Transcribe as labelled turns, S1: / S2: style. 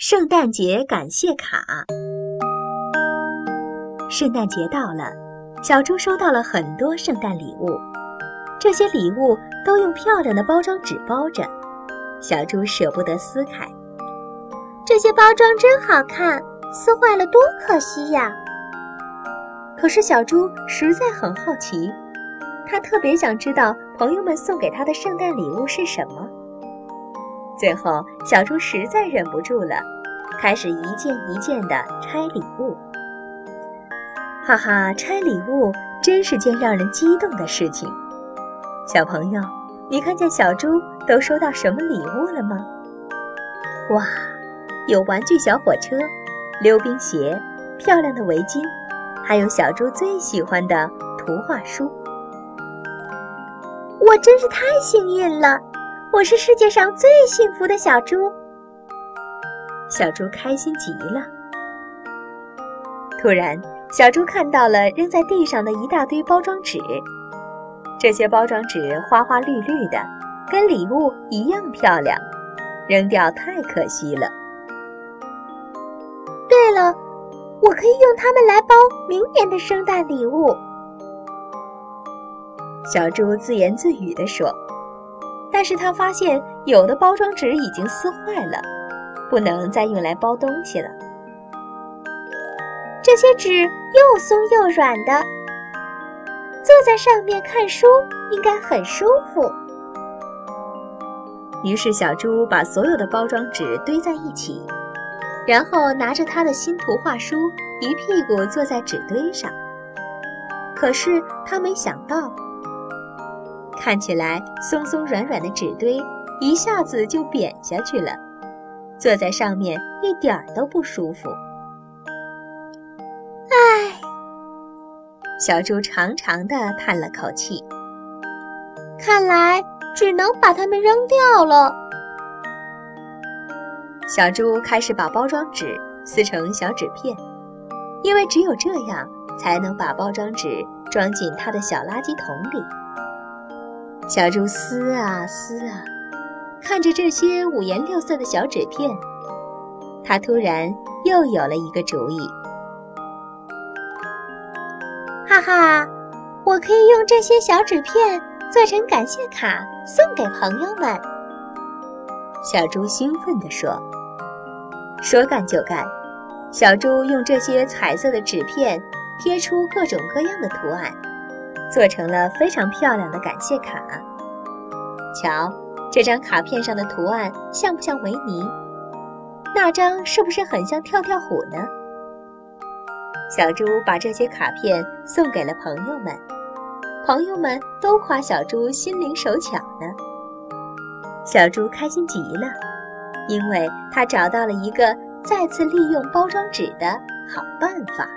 S1: 圣诞节感谢卡。圣诞节到了，小猪收到了很多圣诞礼物，这些礼物都用漂亮的包装纸包着，小猪舍不得撕开。
S2: 这些包装真好看，撕坏了多可惜呀！
S1: 可是小猪实在很好奇，他特别想知道朋友们送给他的圣诞礼物是什么。最后，小猪实在忍不住了，开始一件一件的拆礼物。哈哈，拆礼物真是件让人激动的事情。小朋友，你看见小猪都收到什么礼物了吗？哇，有玩具小火车、溜冰鞋、漂亮的围巾，还有小猪最喜欢的图画书。
S2: 我真是太幸运了！我是世界上最幸福的小猪，
S1: 小猪开心极了。突然，小猪看到了扔在地上的一大堆包装纸，这些包装纸花花绿绿的，跟礼物一样漂亮，扔掉太可惜了。
S2: 对了，我可以用它们来包明年的圣诞礼物。
S1: 小猪自言自语地说。但是他发现有的包装纸已经撕坏了，不能再用来包东西了。
S2: 这些纸又松又软的，坐在上面看书应该很舒服。
S1: 于是小猪把所有的包装纸堆在一起，然后拿着他的新图画书，一屁股坐在纸堆上。可是他没想到。看起来松松软软的纸堆，一下子就扁下去了，坐在上面一点儿都不舒服。
S2: 唉，
S1: 小猪长长的叹了口气。
S2: 看来只能把它们扔掉了。
S1: 小猪开始把包装纸撕成小纸片，因为只有这样才能把包装纸装进它的小垃圾桶里。小猪撕啊撕啊，看着这些五颜六色的小纸片，他突然又有了一个主意。
S2: 哈哈，我可以用这些小纸片做成感谢卡送给朋友们。
S1: 小猪兴奋地说：“说干就干！”小猪用这些彩色的纸片贴出各种各样的图案。做成了非常漂亮的感谢卡。瞧，这张卡片上的图案像不像维尼？那张是不是很像跳跳虎呢？小猪把这些卡片送给了朋友们，朋友们都夸小猪心灵手巧呢。小猪开心极了，因为他找到了一个再次利用包装纸的好办法。